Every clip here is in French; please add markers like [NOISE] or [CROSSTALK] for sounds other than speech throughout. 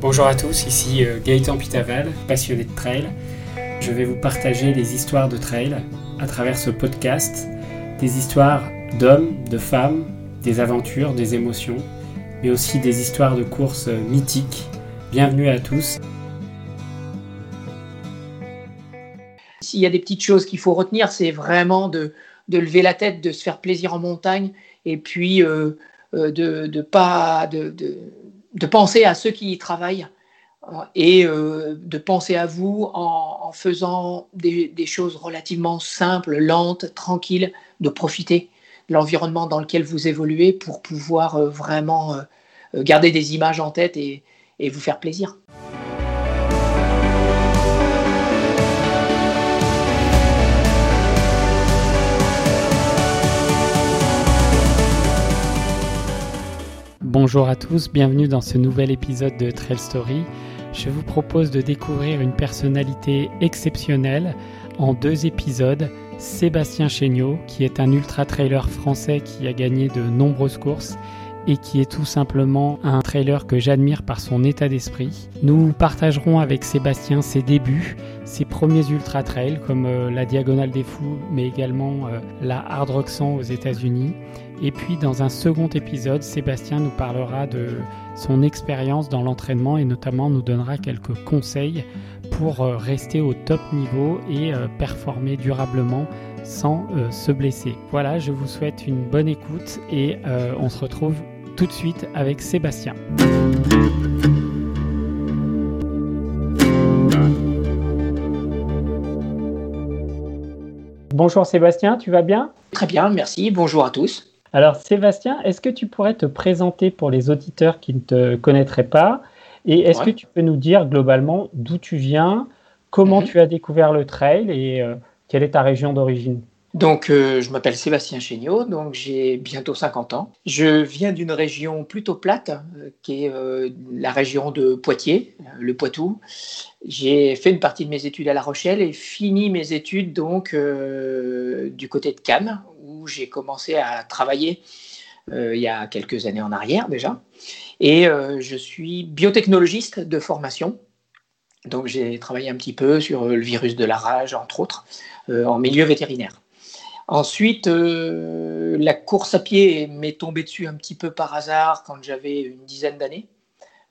Bonjour à tous, ici euh, Gaëtan Pitaval, passionné de trail. Je vais vous partager des histoires de trail à travers ce podcast, des histoires d'hommes, de femmes, des aventures, des émotions, mais aussi des histoires de courses euh, mythiques. Bienvenue à tous. S'il y a des petites choses qu'il faut retenir, c'est vraiment de, lever la tête, de se faire plaisir en montagne, et puis euh, de, de, pas de, de penser à ceux qui y travaillent euh, et euh, de penser à vous en, faisant des, choses relativement simples, lentes, tranquilles, de profiter de l'environnement dans lequel vous évoluez pour pouvoir euh, vraiment garder des images en tête et vous faire plaisir. Bonjour à tous, bienvenue dans ce nouvel épisode de Trail Story. Je vous propose de découvrir une personnalité exceptionnelle en deux épisodes. Sébastien Chéniaud, qui est un ultra-trailer français qui a gagné de nombreuses courses et qui est tout simplement un trailer que j'admire par son état d'esprit. Nous partagerons avec Sébastien ses débuts, ses premiers ultra trails comme euh, la Diagonale des Fous, mais également euh, la Hard Rock 100 aux États-Unis. Et puis dans un second épisode, Sébastien nous parlera de son expérience dans l'entraînement et notamment nous donnera quelques conseils pour euh, rester au top niveau et performer durablement sans se blesser. Voilà, je vous souhaite une bonne écoute et on se retrouve tout de suite avec Sébastien. Bonjour Sébastien, tu vas bien? Très bien, merci. Bonjour à tous. Alors Sébastien, est-ce que tu pourrais te présenter pour les auditeurs qui ne te connaîtraient pas Et est-ce que tu peux nous dire globalement d'où tu viens, comment mhm. tu as découvert le trail et euh, quelle est ta région d'origine? Donc, euh, je m'appelle Sébastien Chéniaud, donc j'ai bientôt 50 ans. Je viens d'une région plutôt plate, euh, qui est euh, la région de Poitiers, le Poitou. J'ai fait une partie de mes études à La Rochelle et fini mes études donc du côté de Cannes, j'ai commencé à travailler il y a quelques années en arrière déjà. Et je suis biotechnologiste de formation. Donc j'ai travaillé un petit peu sur le virus de la rage, entre autres, en milieu vétérinaire. Ensuite, euh, la course à pied m'est tombée dessus un petit peu par hasard quand j'avais une dizaine d'années.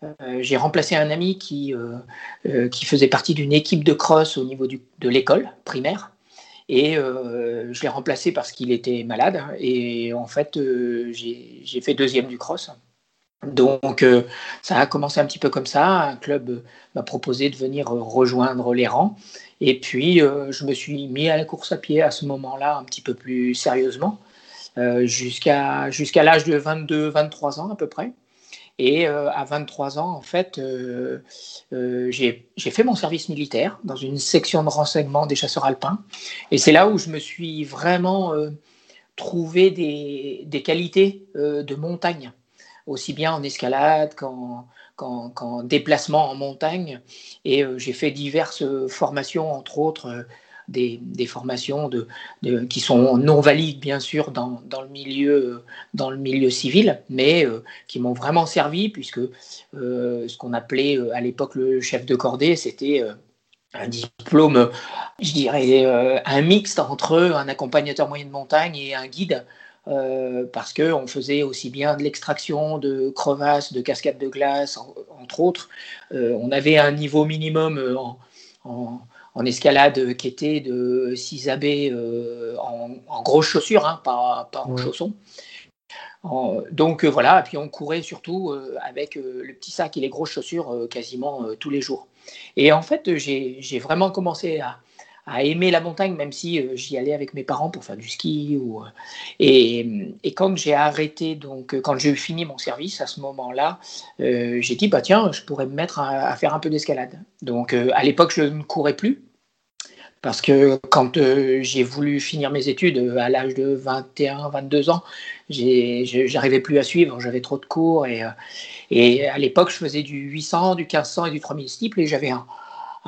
Euh, j'ai remplacé un ami qui, euh, qui faisait partie d'une équipe de cross au niveau de l'école primaire. Et je l'ai remplacé parce qu'il était malade. Et en fait, j'ai fait deuxième du cross. Donc, ça a commencé un petit peu comme ça. Un club m'a proposé de venir rejoindre les rangs. Et puis, euh, je me suis mis à la course à pied à ce moment-là un petit peu plus sérieusement, euh, jusqu'à jusqu'à l'âge de 22-23 ans à peu près. Et euh, à 23 ans, en fait, j'ai fait mon service militaire dans une section de renseignement des chasseurs alpins. Et c'est là où je me suis vraiment trouvé des, qualités de montagne, aussi bien en escalade qu'en déplacement en montagne. Et euh, j'ai fait diverses formations, entre autres euh, des, formations qui sont non valides, bien sûr, dans, le, milieu, dans le milieu civil, mais euh, qui m'ont vraiment servi, puisque ce qu'on appelait à l'époque le chef de cordée, c'était un diplôme, je dirais, un mixte entre un accompagnateur moyen de montagne et un guide euh, parce qu'on faisait aussi bien de l'extraction de crevasses, de cascades de glace, entre autres. Euh, on avait un niveau minimum euh, en, escalade qui était de 6 AB en, grosses chaussures, hein, pas, en chaussons. donc voilà, et puis on courait surtout avec le petit sac et les grosses chaussures quasiment tous les jours. Et en fait, j'ai vraiment commencé à, à aimer la montagne, même si euh, j'y allais avec mes parents pour faire du ski. Ou, euh, et, et, quand j'ai arrêté, donc euh, quand j'ai fini mon service, à ce moment-là, j'ai dit bah tiens, je pourrais me mettre à, faire un peu d'escalade. Donc à l'époque, je ne courais plus. Parce que quand j'ai voulu finir mes études à l'âge de 21, 22 ans, j'arrivais plus à suivre, j'avais trop de cours. Et, et à l'époque, je faisais du 800, du 1500 et du 3000 steeple et j'avais un,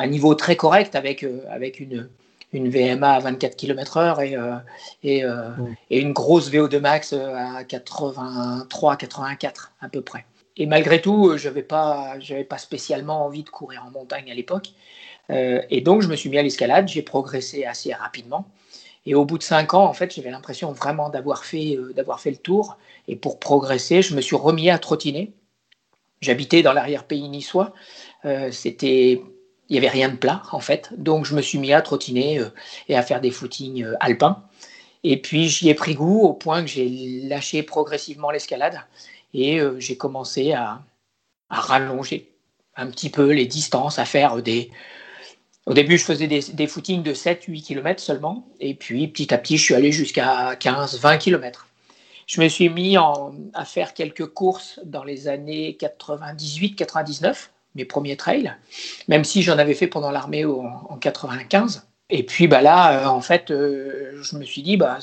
un niveau très correct avec, euh, avec une, une VMA à 24 km/h et, euh, et, euh, et, une grosse VO2 max à 83-84 à peu près. et malgré tout, je n'avais pas, pas spécialement envie de courir en montagne à l'époque. et donc, je me suis mis à l'escalade. J'ai progressé assez rapidement. Et au bout de cinq ans, en fait, j'avais l'impression vraiment d'avoir fait, d'avoir fait le tour. Et pour progresser, je me suis remis à trottiner. J'habitais dans l'arrière-pays niçois. c'était il n'y avait rien de plat en fait. Donc je me suis mis à trottiner euh, et à faire des footings euh, alpins. Et puis j'y ai pris goût au point que j'ai lâché progressivement l'escalade et euh, j'ai commencé à, rallonger un petit peu les distances, à faire des... Au début, je faisais des, footings de 7-8 km seulement. Et puis petit à petit, je suis allé jusqu'à 15-20 km. Je me suis mis à faire quelques courses dans les années 98-99 mes premiers trails, même si j'en avais fait pendant l'armée en, 95. Et puis bah là, euh, en fait, euh, je me suis dit, bah,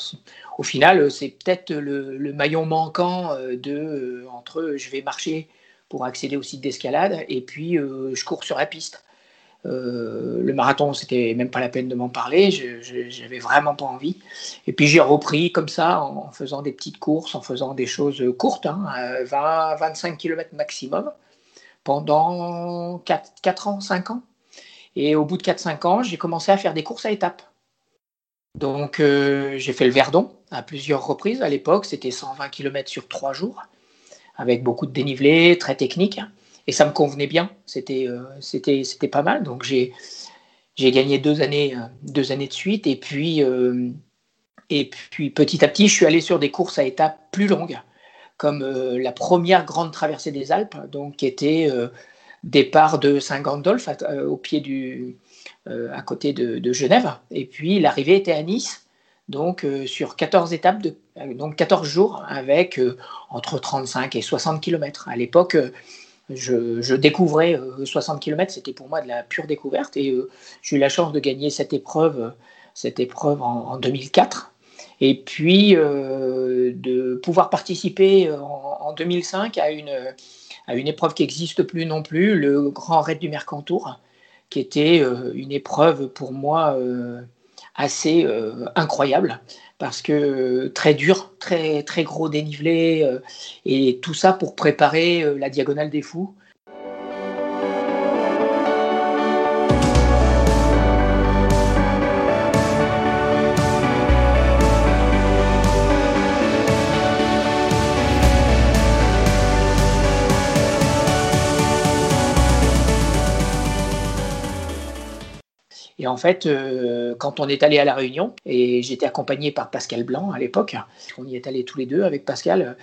au final, c'est peut-être le, maillon manquant euh, de entre je vais marcher pour accéder au site d'escalade et puis je cours sur la piste. le marathon, c'était même pas la peine de m'en parler, je n'avais vraiment pas envie. Et puis j'ai repris comme ça en, faisant des petites courses, en faisant des choses courtes, 20-25 hein, km maximum pendant 4, ans, 5 ans. Et au bout de 4-5 ans, j'ai commencé à faire des courses à étapes. Donc euh, j'ai fait le Verdon à plusieurs reprises. À l'époque, c'était 120 km sur 3 jours, avec beaucoup de dénivelé, très technique. Et ça me convenait bien. C'était euh, pas mal. Donc j'ai gagné deux années, euh, deux années de suite. Et puis, et puis petit à petit, je suis allé sur des courses à étapes plus longues comme euh, la première grande traversée des Alpes, donc qui était euh, départ de Saint-Gandolf euh, au pied du, à côté de, Genève, et puis l'arrivée était à Nice, donc sur 14 étapes, de, donc 14 jours, avec entre 35 et 60 km. À l'époque, je, découvrais 60 km, c'était pour moi de la pure découverte, et j'ai eu la chance de gagner cette épreuve, cette épreuve en 2004 et puis euh, de pouvoir participer en, 2005 à une, épreuve qui n'existe plus non plus, le Grand Raid du Mercantour, qui était euh, une épreuve pour moi euh, assez incroyable. Parce que très dur, très gros dénivelé, et tout ça pour préparer la Diagonale des Fous, Et en fait, euh, quand on est allé à La Réunion, et j'étais accompagné par Pascal Blanc à l'époque, on y est allé tous les deux avec Pascal,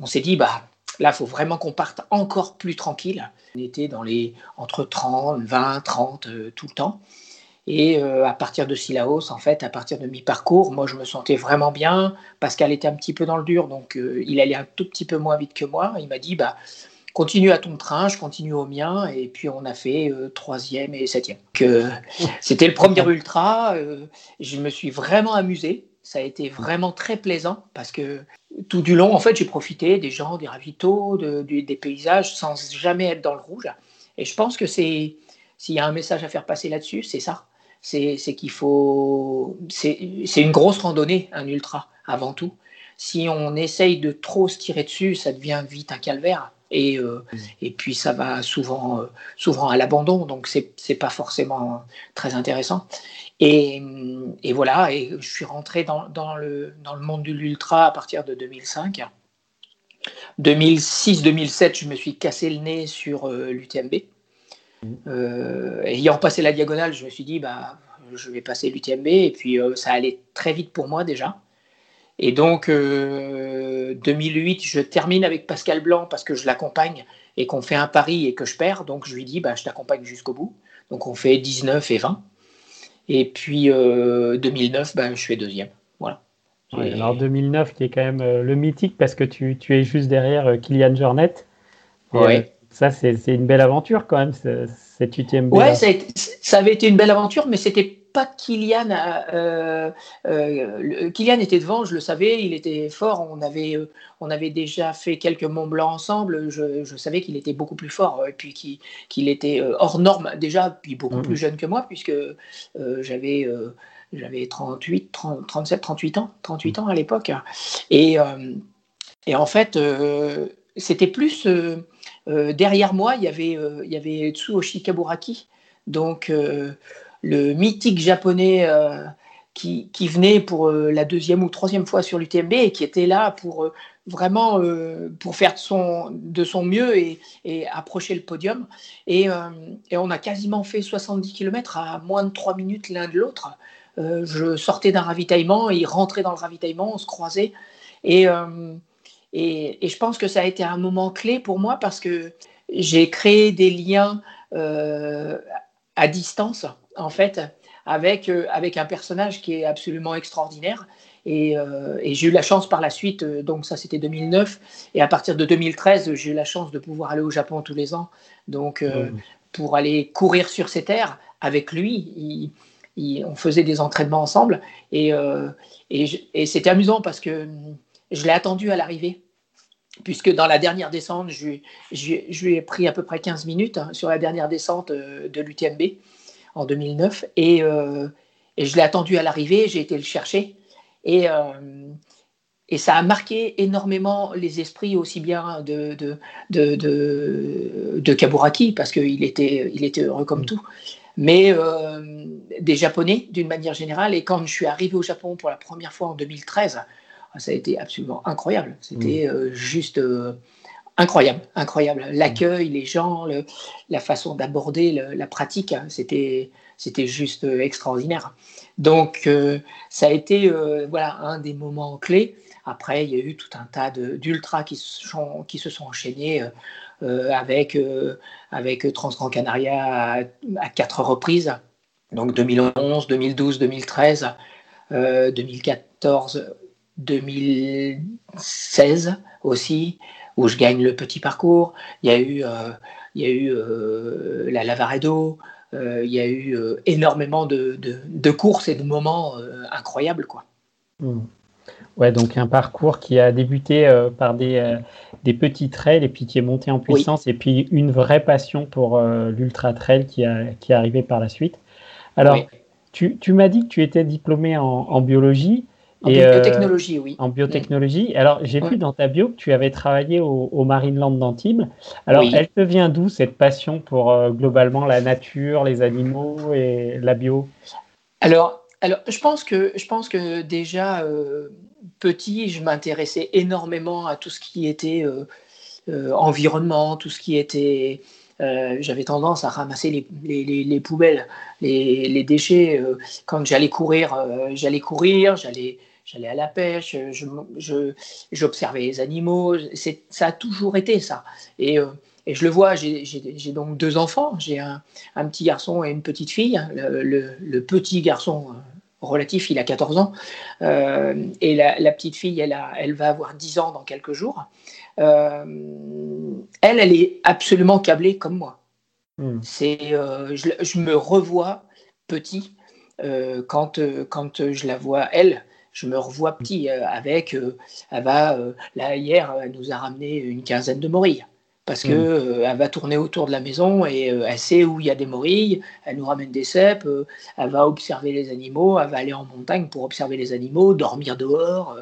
on s'est dit, bah, là, il faut vraiment qu'on parte encore plus tranquille. On était dans les entre 30, 20, 30 tout le temps. Et euh, à partir de Silaos, en fait, à partir de mi-parcours, moi, je me sentais vraiment bien. Pascal était un petit peu dans le dur, donc euh, il allait un tout petit peu moins vite que moi. Il m'a dit, bah, continue à ton train, je continue au mien, et puis on a fait euh, troisième et septième. [LAUGHS] C'était le premier ultra, euh, je me suis vraiment amusé, ça a été vraiment très plaisant, parce que tout du long, en fait, j'ai profité des gens, des ravitaux, des paysages, sans jamais être dans le rouge. Et je pense que c'est, s'il y a un message à faire passer là-dessus, c'est ça. C'est, qu'il faut, c'est une grosse randonnée, un ultra, avant tout. Si on essaye de trop se tirer dessus, ça devient vite un calvaire. Et, euh, mm. et puis ça va souvent, euh, souvent à l'abandon, donc c'est n'est pas forcément très intéressant. Et, et, voilà, et je suis rentré dans, dans, le, dans le monde de l'ultra à partir de 2005. 2006-2007, je me suis cassé le nez sur euh, l'UTMB. Mm. ayant passé la diagonale, je me suis dit, bah, je vais passer l'UTMB, et puis ça allait très vite pour moi déjà. Et donc, 2008, je termine avec Pascal Blanc parce que je l'accompagne et qu'on fait un pari et que je perds. Donc, je lui dis, bah, je t'accompagne jusqu'au bout. Donc, on fait 19 et 20. Et puis, 2009, bah, je fais deuxième. Voilà. alors, 2009, qui est quand même euh, le mythique parce que tu, tu es juste derrière euh, Kylian Jornet. Oui. Euh, ça, c'est une belle aventure quand même, cette UTMB. Ouais, ça, ça, avait été une belle aventure, mais c'était pas Kylian. Euh, euh, Kylian était devant, je le savais, il était fort. On avait, euh, on avait déjà fait quelques Mont Blanc ensemble. Je, savais qu'il était beaucoup plus fort et puis qu'il était hors norme déjà, puis beaucoup plus jeune que moi, puisque j'avais j'avais 38, 37, 38 ans, 38 ans à l'époque. Et, et en fait, c'était plus derrière moi, il y avait, il y avait Tsuoshi Kaburaki, donc le mythique japonais qui, qui, venait pour la deuxième ou troisième fois sur l'UTMB et qui était là pour vraiment pour faire de son, de son mieux et, approcher le podium. Et, on a quasiment fait 70 km à moins de 3 minutes l'un de l'autre. je sortais d'un ravitaillement, il rentrait dans le ravitaillement, on se croisait. Et, et, je pense que ça a été un moment clé pour moi parce que j'ai créé des liens euh, à distance, en fait, avec, euh, avec un personnage qui est absolument extraordinaire. Et, euh, et j'ai eu la chance par la suite, donc ça c'était 2009, et à partir de 2013, j'ai eu la chance de pouvoir aller au Japon tous les ans, donc mmh. pour aller courir sur ces terres avec lui. on faisait des entraînements ensemble, et, et, et c'était amusant parce que je l'ai attendu à l'arrivée puisque dans la dernière descente, je, lui ai pris à peu près 15 minutes hein, sur la dernière descente euh, de l'UTMB en 2009. Euh, et, je l'ai attendu à l'arrivée, j'ai été le chercher. Et, euh, et, ça a marqué énormément les esprits aussi bien de, de, de, de, Kaburaki, parce qu'il était, il était heureux comme tout, mais des Japonais d'une manière générale. Et quand je suis arrivé au Japon pour la première fois en 2013, ah, ça a été absolument incroyable. C'était mm. euh, juste euh, incroyable, incroyable. L'accueil, les gens, la façon d'aborder la pratique, hein, c'était c'était juste euh, extraordinaire. Donc ça a été voilà un des moments clés. Après, il y a eu tout un tas d'ultras qui, qui, se sont enchaînés avec, avec Transgran Canaria à, à, quatre reprises. Donc 2011, 2012, 2013, 2014 2016 aussi, où je gagne le petit parcours. Il y a eu, euh, il y a eu euh, la Lavaredo, euh, il y a eu énormément de, de, courses et de moments incroyables. Quoi. Hmm. Ouais, donc un parcours qui a débuté par des, des petits trails et puis qui est monté en puissance et puis une vraie passion pour l'ultra trail qui, a, qui est arrivé par la suite. Alors, tu, tu m'as dit que tu étais diplômé en, en biologie. En biotechnologie, oui. En biotechnologie. Alors, j'ai vu dans ta bio que tu avais travaillé au, au Marineland d'Antibes. Alors, elle te vient d'où cette passion pour euh, globalement la nature, les animaux et la bio? Alors, alors, je pense que, je pense que déjà euh, petit, je m'intéressais énormément à tout ce qui était euh, environnement, tout ce qui était j'avais tendance à ramasser les, les, les poubelles, les, déchets. quand j'allais courir, j'allais courir, j'allais j'allais à la pêche, j'observais je, les animaux, ça a toujours été ça. Et, euh, et je le vois, j'ai donc deux enfants, j'ai un, un, petit garçon et une petite fille. Le, le, petit garçon euh, relatif, il a 14 ans, euh, et la, la, petite fille, elle, a, elle va avoir 10 ans dans quelques jours. elle, elle est absolument câblée comme moi. Hmm. C'est, je, je, me revois petit quand, quand je la vois, elle, je me revois petit euh, avec, euh, elle va, euh, là hier, elle nous a ramené une quinzaine de morilles. Parce que mm. elle va tourner autour de la maison et elle sait où il y a des morilles, elle nous ramène des cèpes, elle va observer les animaux, elle va aller en montagne pour observer les animaux, dormir dehors.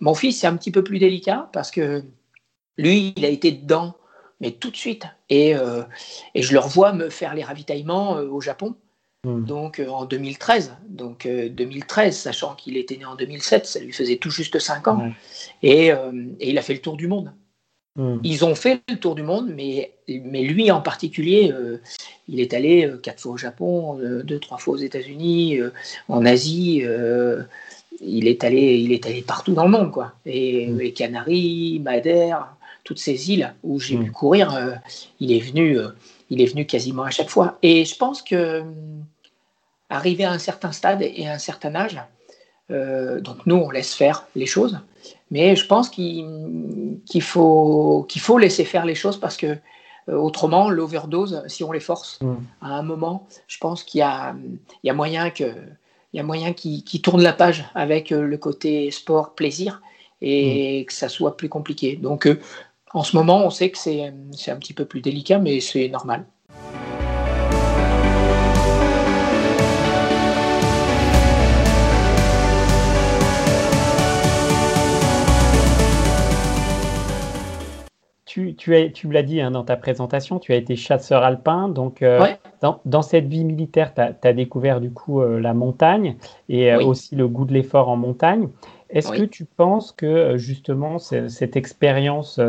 mon fils, c'est un petit peu plus délicat parce que lui, il a été dedans, mais tout de suite. Et, et je le revois me faire les ravitaillements au Japon. Hmm. Donc euh, en 2013, donc 2013, euh, sachant qu'il était né en 2007, ça lui faisait tout juste 5 ans, euh, et, il a fait le tour du monde. Hmm. Ils ont fait le tour du monde, mais, mais lui en particulier, il est allé quatre fois au Japon, deux, trois fois aux États-Unis, en Asie. il est allé, il est allé partout dans le monde, quoi. Et hmm. les Canaries, Madère, toutes ces îles où j'ai pu courir, il est venu il est venu quasiment à chaque fois. Et je pense que arrivé à un certain stade et à un certain âge, euh, donc nous, on laisse faire les choses, mais je pense qu'il faut, qu'il faut laisser faire les choses parce que euh, autrement, l'overdose, si on les force mm. à un moment, je pense qu'il y y a moyen que il y a moyen qu'il tourne la page avec euh, le côté sport, plaisir, et mm. que ça soit plus compliqué. Donc, en ce moment, on sait que c'est un petit peu plus délicat, mais c'est normal. Tu, tu, tu me l'as dit hein, dans ta présentation, tu as été chasseur alpin. Donc, euh, dans, dans, cette vie militaire, tu as, découvert du coup euh, la montagne et euh, aussi le goût de l'effort en montagne. Est-ce que tu penses que justement cette expérience,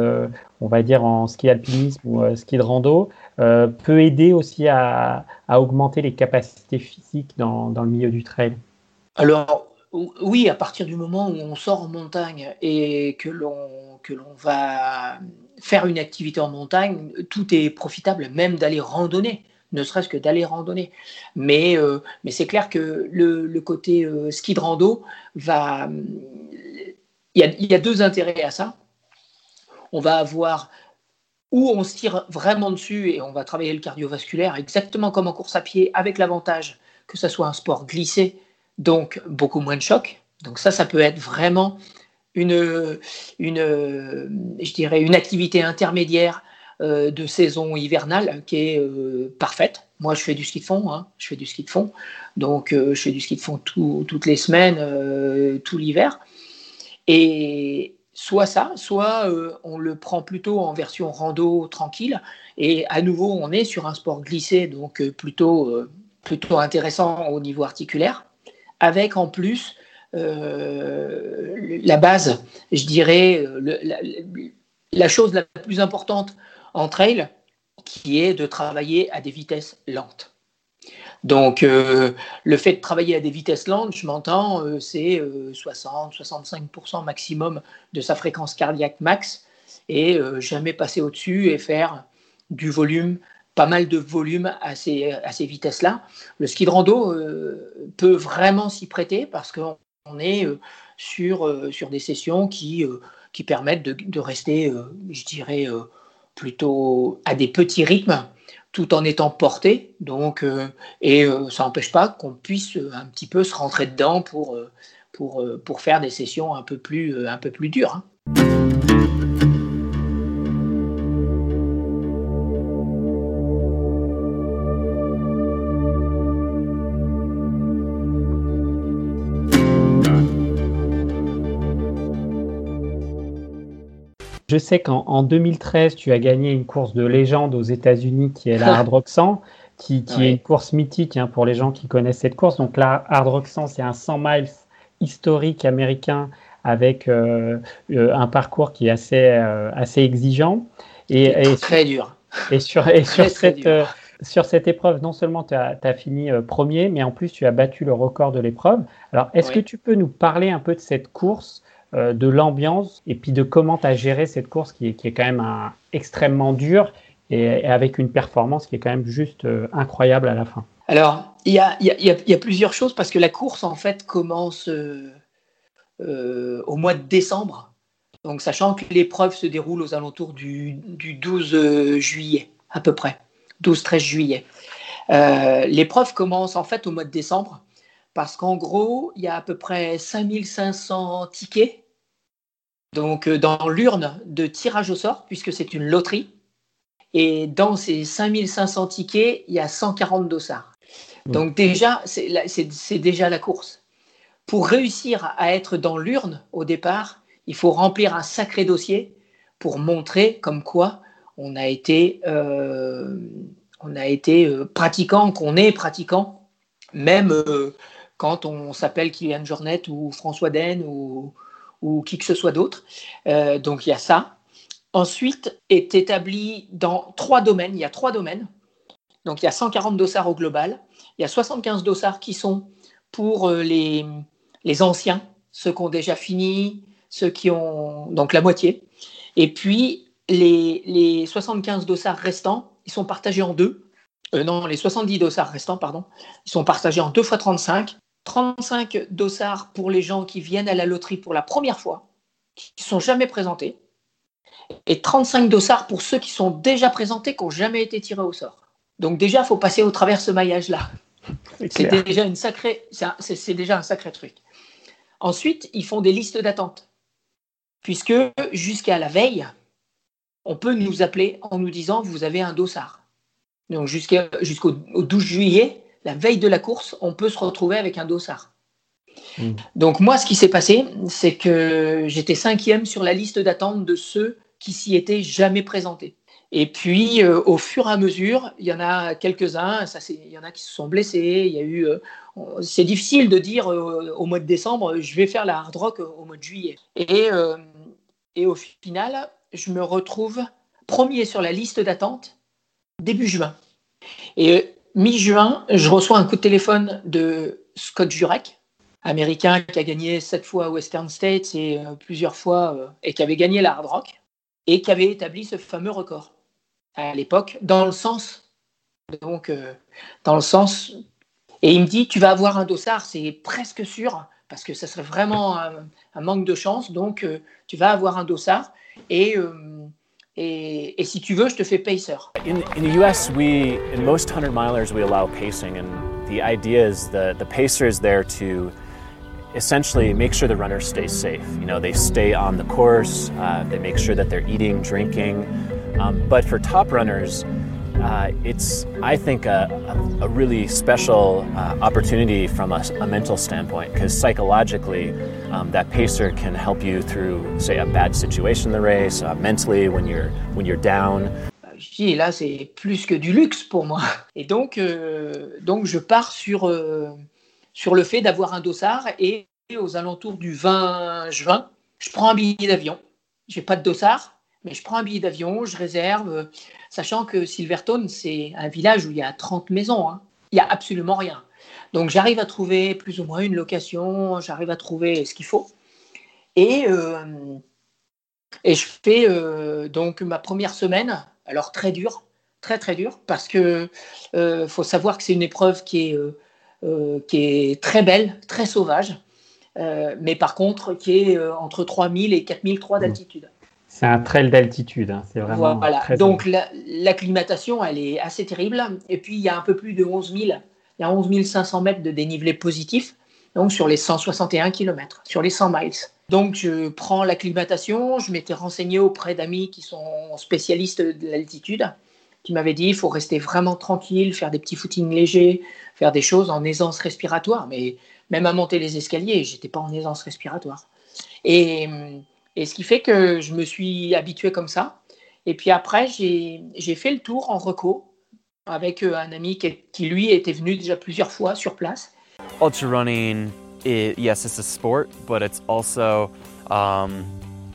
on va dire en ski alpinisme ou ski de rando, peut aider aussi à, à, augmenter les capacités physiques dans, dans le milieu du trail? Alors, oui, à partir du moment où on sort en montagne et que l'on que l'on va faire une activité en montagne, tout est profitable, même d'aller randonner, ne serait-ce que d'aller randonner. Mais, euh, mais c'est clair que le, côté euh, ski de rando va. Il y, a, il y, a, deux intérêts à ça. On va avoir où on se tire vraiment dessus et on va travailler le cardiovasculaire exactement comme en course à pied, avec l'avantage que ce soit un sport glissé, donc beaucoup moins de choc. Donc ça, ça peut être vraiment une, une, je dirais une activité intermédiaire euh, de saison hivernale qui est euh, parfaite. Moi, je fais du ski de fond, hein. je fais du ski de fond, donc euh, je fais du ski de fond toutes les semaines, tout l'hiver. Et soit ça, soit on le prend plutôt en version rando tranquille, et à nouveau, on est sur un sport glissé, donc plutôt, plutôt intéressant au niveau articulaire, avec en plus euh, la base, je dirais, la, chose la plus importante en trail, qui est de travailler à des vitesses lentes. Donc, euh, le fait de travailler à des vitesses lentes, je m'entends, euh, c'est 60-65% maximum de sa fréquence cardiaque max et jamais passer au-dessus et faire du volume, pas mal de volume à ces, à ces vitesses-là. Le ski de rando peut vraiment s'y prêter parce qu'on on est euh, sur, euh, sur des sessions qui, euh, qui permettent de, rester, je dirais, plutôt à des petits rythmes tout en étant porté. Donc, et ça n'empêche pas qu'on puisse un petit peu se rentrer dedans pour, pour, pour faire des sessions un peu plus, un peu plus dures. Hein. Je sais qu'en 2013, tu as gagné une course de légende aux États-Unis qui est la [LAUGHS] Hard Rock 100, qui, est une course mythique hein, pour les gens qui connaissent cette course. Donc la Hard Rock 100, c'est un 100 miles historique américain avec euh, euh, un parcours qui est assez, euh, assez exigeant. Et, très dur. Et sur, et sur cette, sur cette épreuve, non seulement tu as, fini premier, mais en plus tu as battu le record de l'épreuve. Alors, est-ce que tu peux nous parler un peu de cette course euh, de l'ambiance et puis de comment tu as géré cette course qui est, qui est quand même extrêmement dure et, avec une performance qui est quand même juste euh, incroyable à la fin. Alors, il y a, y, a, y a, plusieurs choses parce que la course, en fait, commence euh, au mois de décembre. Donc, sachant que l'épreuve se déroule aux alentours du, du 12 juillet, à peu près, 12-13 juillet. l'épreuve commence en fait au mois de décembre parce qu'en gros, il y a à peu près 5500 tickets donc euh, dans l'urne de tirage au sort, puisque c'est une loterie. Et dans ces 5500 tickets, il y a 140 dossards. Donc déjà, c'est déjà la course. Pour réussir à être dans l'urne au départ, il faut remplir un sacré dossier pour montrer comme quoi on a été, euh, on a été euh, pratiquant, qu'on est pratiquant, même quand on s'appelle Kylian Jornet ou François Den ou, ou qui que ce soit d'autre. Euh, donc il y a ça. Ensuite est établi dans trois domaines. Il y a trois domaines. Donc il y a 140 dossards au global. Il y a 75 dossards qui sont pour euh, les, les anciens, ceux qui ont déjà fini, ceux qui ont donc la moitié. Et puis les, les 75 dossards restants, ils sont partagés en deux. Euh, non, les 70 dossards restants, pardon, ils sont partagés en deux fois 35. 35 dossards pour les gens qui viennent à la loterie pour la première fois, qui ne sont jamais présentés, et 35 dossards pour ceux qui sont déjà présentés, qui n'ont jamais été tirés au sort. Donc déjà, il faut passer au travers ce maillage-là. [LAUGHS] C'est déjà, une sacrée, c'est déjà un sacré truc. Ensuite, ils font des listes d'attente, puisque jusqu'à la veille, on peut nous appeler en nous disant vous avez un dossard. Donc jusqu'au 12 juillet, la veille de la course, on peut se retrouver avec un dossard. Hmm. Donc moi, ce qui s'est passé, c'est que j'étais cinquième sur la liste d'attente de ceux qui s'y étaient jamais présentés. Et puis, euh, au fur et à mesure, il y en a quelques-uns, il y en a qui se sont blessés. Il y a eu, euh, c'est difficile de dire euh, au mois de décembre, je vais faire la hard rock au mois de juillet. Et, et au final, je me retrouve premier sur la liste d'attente début juin. Et mi-juin, je reçois un coup de téléphone de Scott Jurek, américain qui a gagné sept fois Western States et plusieurs fois, et qui avait gagné la hard rock, et qui avait établi ce fameux record à l'époque, dans le sens, donc, euh, dans le sens, et il me dit, tu vas avoir un dossard, c'est presque sûr, parce que ça serait vraiment un, manque de chance, donc euh, tu vas avoir un dossard, et, euh, et, et, si tu veux, je te fais pacer. In, in the US, we, in most 100 milers, we allow pacing, and the idea is that the pacer is there to essentially make sure the runners stay safe. You know, they stay on the course, uh, they make sure that they're eating, drinking, Um, but for top runners, uh, it's, I think, a, a, really special uh, opportunity from a, a, mental standpoint because psychologically, um, that pacer can help you through, say, a bad situation in the race, uh, mentally when you're, when you're down. Je là, c'est plus que du luxe pour moi. Et donc, euh, donc je pars sur, euh, sur le fait d'avoir un dossard et aux alentours du 20 juin, je prends un billet d'avion. J'ai pas de dossard, mais je prends un billet d'avion, je réserve, euh, sachant que Silvertone, c'est un village où il y a 30 maisons. Hein. Il n'y a absolument rien. Donc j'arrive à trouver plus ou moins une location, j'arrive à trouver ce qu'il faut. Et, euh, et je fais euh, donc ma première semaine, alors très dure, très très dure, parce que faut savoir que c'est une épreuve qui est, qui est très belle, très sauvage, mais par contre qui est entre 3000 et 4003 d'altitude. C'est un trail d'altitude, hein. c'est vraiment. Voilà. Donc l'acclimatation, elle est assez terrible. Et puis il y a un peu plus de 11 000, il y a 11 500 mètres de dénivelé positif, donc sur les 161 km, sur les 100 miles. Donc je prends l'acclimatation, je m'étais renseigné auprès d'amis qui sont spécialistes de l'altitude, qui m'avaient dit il faut rester vraiment tranquille, faire des petits footings légers, faire des choses en aisance respiratoire. Mais même à monter les escaliers, j'étais pas en aisance respiratoire. Et et ce qui fait que je me suis habitué comme ça. Et puis après, j'ai fait le tour en reco avec euh, un ami qui, qui, lui était venu déjà plusieurs fois sur place. Ultra running, it, yes, it's a sport, but it's also, um,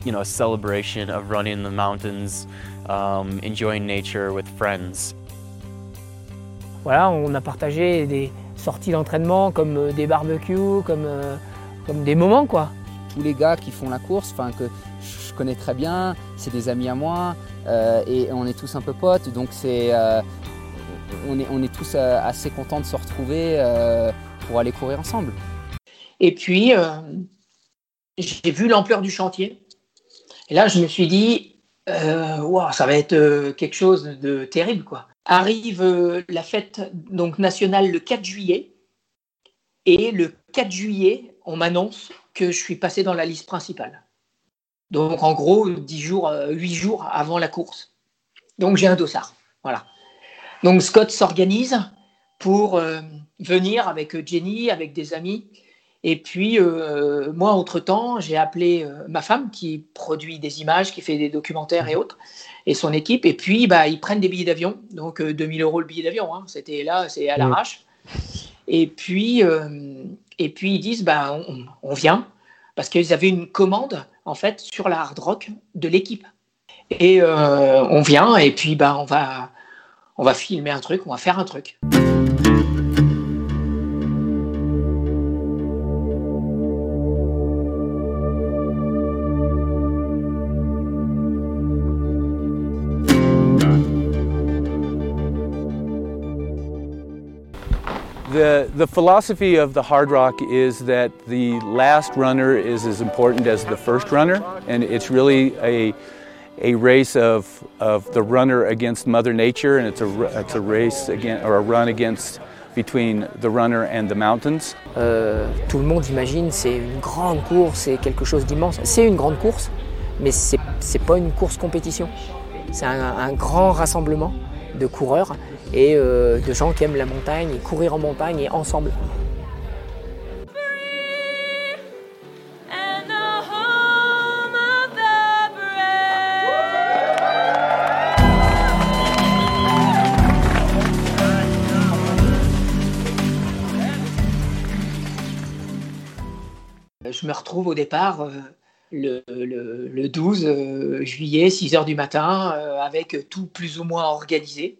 you know, a celebration of running in the mountains, um, enjoying nature with friends. Voilà, on a partagé des sorties d'entraînement comme euh, des barbecues, comme, euh, comme des moments quoi les gars qui font la course, enfin que je connais très bien, c'est des amis à moi euh, et on est tous un peu potes, donc c'est euh, on, est, on est tous euh, assez contents de se retrouver pour aller courir ensemble. Et puis j'ai vu l'ampleur du chantier et là je me suis dit ça va être quelque chose de terrible quoi. Arrive la fête donc nationale le 4 juillet et le 4 juillet on m'annonce que je suis passé dans la liste principale. Donc en gros, 10 jours, 8 euh, jours avant la course. Donc j'ai un dossard. Voilà. Donc Scott s'organise pour euh, venir avec Jenny, avec des amis. Et puis euh, moi, entre-temps, j'ai appelé ma femme qui produit des images, qui fait des documentaires et autres, et son équipe. Et puis bah, ils prennent des billets d'avion. Donc 2000 euros le billet d'avion. Hein. C'était là, c'est à l'arrache. Et puis, et puis ils disent, bah, on, vient, parce qu'ils avaient une commande, en fait, sur la hard rock de l'équipe. Et euh, on vient, et puis bah, on, va, on va filmer un truc, on va faire un truc. The, philosophy of the Hard Rock is that the last runner is as important as the first runner, and it's really a, a race of, of the runner against Mother Nature, and it's a, it's a race against, or a run against between the runner and the mountains. Euh, tout le monde imagine c'est une grande course, c'est quelque chose d'immense. C'est une grande course, mais c'est c'est pas une course compétition. C'est un, un grand rassemblement de coureurs et euh, de gens qui aiment la montagne courir en montagne et ensemble. Je me retrouve au départ euh, le, 12 euh, juillet, 6 heures du matin, avec tout plus ou moins organisé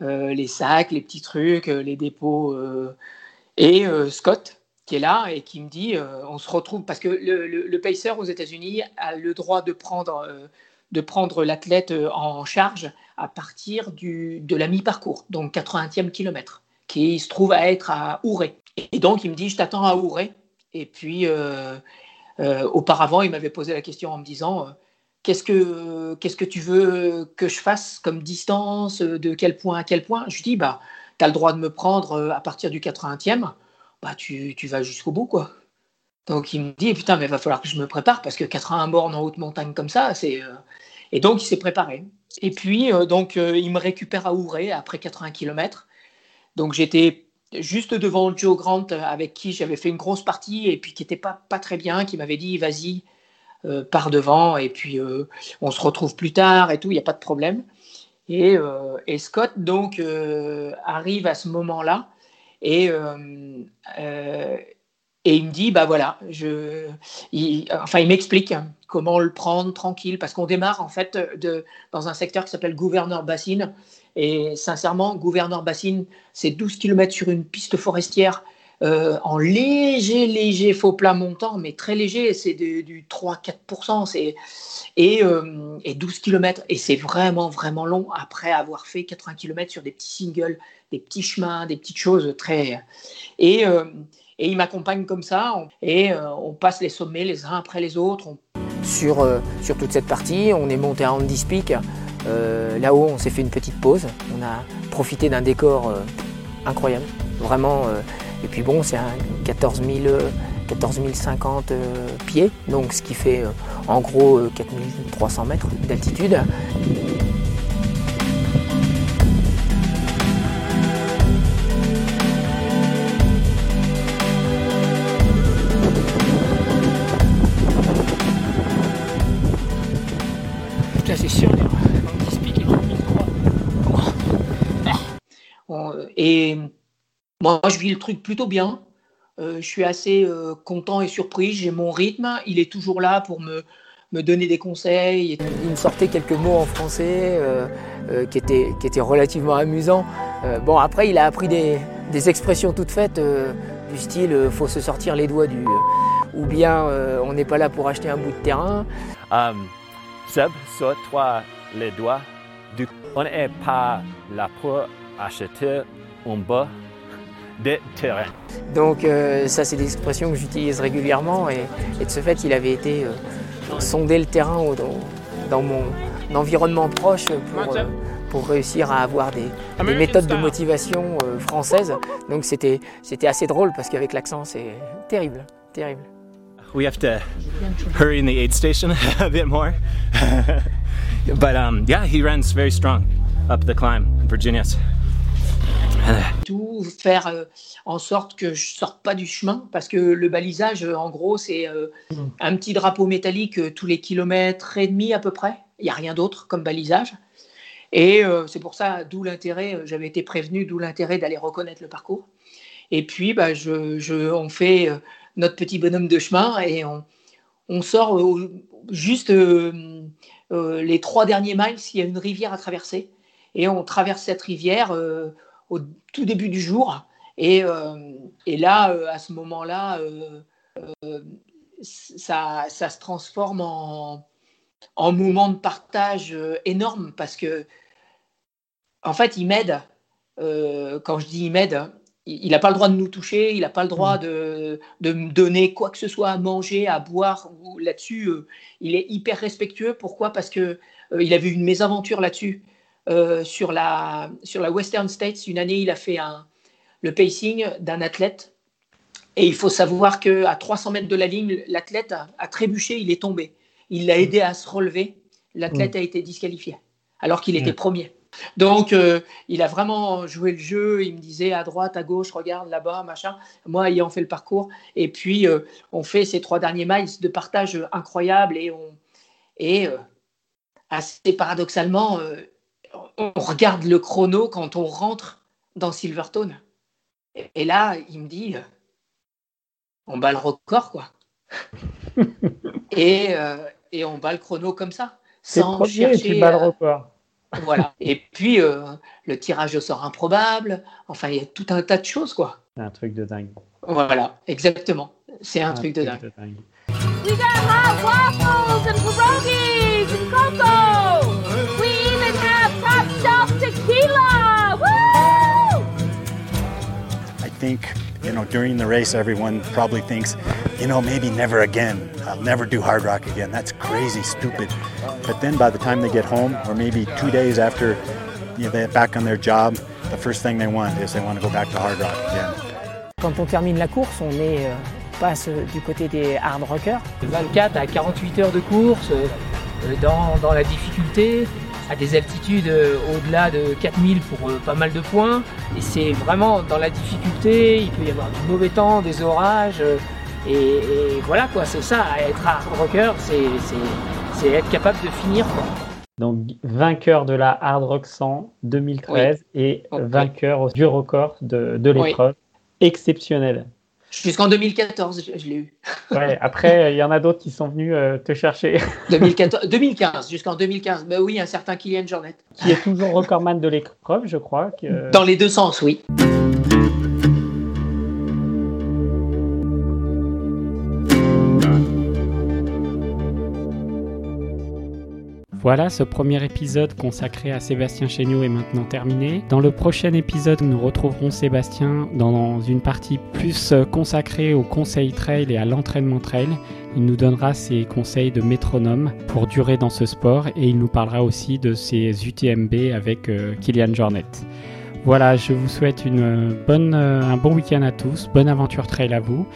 les sacs, les petits trucs, les dépôts. et Scott, qui est là et qui me dit on se retrouve parce que le, le pacer aux États-Unis a le droit de prendre prendre l'athlète euh, en charge à partir du, de la mi-parcours, donc 80e kilomètre, qui se trouve à être à Ouray. Et donc il me dit, je t'attends à Ouray. Et puis euh, euh, auparavant, il m'avait posé la question en me disant, qu'est-ce que, qu'est-ce que tu veux que je fasse comme distance, de quel point à quel point? Je dis, bah, tu as le droit de me prendre à partir du 80e, bah, tu, tu vas jusqu'au bout, quoi. Donc il me dit, putain, mais va falloir que je me prépare parce que 80 bornes en haute montagne comme ça, c'est... Euh, et donc il s'est préparé. Et puis, euh, donc, euh, il me récupère à Ouray après 80 km. Donc j'étais juste devant Joe Grant avec qui j'avais fait une grosse partie et puis qui n'était pas, pas très bien, qui m'avait dit, vas-y, par devant et puis on se retrouve plus tard et tout, il n'y a pas de problème. Et, et Scott, donc, arrive à ce moment-là et et il me dit, bah voilà, je, il, enfin, il m'explique comment le prendre tranquille, parce qu'on démarre en fait de, dans un secteur qui s'appelle Gouverneur Bassine. Et sincèrement, Gouverneur Bassine, c'est 12 km sur une piste forestière euh, en léger, léger faux plat montant, mais très léger, c'est du 3-4%, et, euh, et 12 km. Et c'est vraiment, vraiment long après avoir fait 80 km sur des petits singles, des petits chemins, des petites choses très. Et. Euh, et il m'accompagne comme ça, et euh, on passe les sommets les uns après les autres. Sur, sur toute cette partie, on est monté à Andy Peak. Là-haut, on s'est fait une petite pause. On a profité d'un décor incroyable, vraiment. Et puis bon, c'est un 14 000, 14 050 pieds, donc ce qui fait en gros 4300 mètres d'altitude. Moi, je vis le truc plutôt bien. Euh, je suis assez euh, content et surpris. J'ai mon rythme. Il est toujours là pour me, me donner des conseils. Il me sortait quelques mots en français euh, qui, étaient, qui étaient relativement amusants. bon, après, il a appris des, des expressions toutes faites du style faut se sortir les doigts du. ou bien on n'est pas là pour acheter un bout de terrain. Um, Seb, sors-toi les doigts du. On n'est pas là pour acheter en bas des terrains. Donc euh, ça c'est des expressions que j'utilise régulièrement et, de ce fait il avait été euh, sonder le terrain dans, mon environnement proche pour, euh, pour réussir à avoir des, des méthodes de motivation françaises. Donc c'était assez drôle parce qu'avec l'accent c'est terrible, terrible. We have to hurry in the aid station [LAUGHS] a bit more. [LAUGHS] but um, yeah, he runs very strong up the climb in Virginia's. Tout faire euh, en sorte que je sorte pas du chemin parce que le balisage, euh, en gros, c'est euh, un petit drapeau métallique tous les kilomètres et demi à peu près. Il n'y a rien d'autre comme balisage. Et c'est pour ça, d'où l'intérêt, j'avais été prévenu, d'où l'intérêt d'aller reconnaître le parcours. Et puis, bah, je, on fait notre petit bonhomme de chemin et on, on sort juste les trois derniers miles, il y a une rivière à traverser. Et on traverse cette rivière au tout début du jour. Et, euh, et là, euh, à ce moment-là, euh, ça, ça, se transforme en, en moment de partage énorme parce que, en fait, il m'aide. quand je dis il m'aide, il n'a pas le droit de nous toucher, il n'a pas le droit mmh. de, de, me donner quoi que ce soit à manger, à boire. Là-dessus, il est hyper respectueux. Pourquoi? Parce que il avait une mésaventure là-dessus. Euh, sur, la, sur la Western States. Une année, il a fait un, le pacing d'un athlète. Et il faut savoir qu'à 300 mètres de la ligne, l'athlète a, trébuché, il est tombé. Il l'a aidé à se relever. L'athlète mm. a été disqualifié, alors qu'il était premier. Donc, euh, il a vraiment joué le jeu. Il me disait à droite, à gauche, regarde là-bas, machin. Moi, ayant fait le parcours. Et puis, euh, on fait ces trois derniers miles de partage incroyable. Et, on, et assez paradoxalement, on regarde le chrono quand on rentre dans Silverstone. Et là, il me dit, on bat le record, quoi. [LAUGHS] et, euh, et on bat le chrono comme ça. Sans premier et chercher. tu bats le euh, record. voilà. Et puis, euh, le tirage au sort improbable. Enfin, il y a tout un tas de choses, quoi. C'est un truc de dingue. Voilà, exactement. C'est un, truc de dingue. dingue. We got hot waffles and pierogies think, you know, during the race, everyone probably thinks, you know, maybe never again. I'll never do hard rock again. That's crazy, stupid. But then by the time they get home, or maybe two days after you know, they're back on their job, the first thing they want is they want to go back to hard rock again. Quand on termine la course, on est, euh, passe du côté des hard rockers. 24 à 48 heures de course, euh, dans, dans la difficulté, à des altitudes euh, au-delà de 4000 pour euh, pas mal de points. Et c'est vraiment dans la difficulté, il peut y avoir du mauvais temps, des orages. euh, et, et voilà quoi, c'est ça, être hard rocker, c'est, être capable de finir. Quoi. Donc, vainqueur de la Hard Rock 100 2013 et vainqueur du record de, de Oui. l'épreuve. Exceptionnel. Jusqu'en 2014, je, je l'ai eu. Ouais, après, il y en a d'autres qui sont venus euh, te chercher. [LAUGHS] 2014, 2015, jusqu'en 2015. Ben oui, un certain Kylian Jornet. qui est toujours recordman de l'épreuve, je crois. Que... Dans les deux sens, oui. Voilà, ce premier épisode consacré à Sébastien Chéniaud est maintenant terminé. Dans le prochain épisode, nous retrouverons Sébastien dans une partie plus euh, consacrée au conseil trail et à l'entraînement trail. Il nous donnera ses conseils de métronome pour durer dans ce sport et il nous parlera aussi de ses UTMB avec euh, Kylian Jornet. Voilà, je vous souhaite une euh, un bon week-end à tous, bonne aventure trail à vous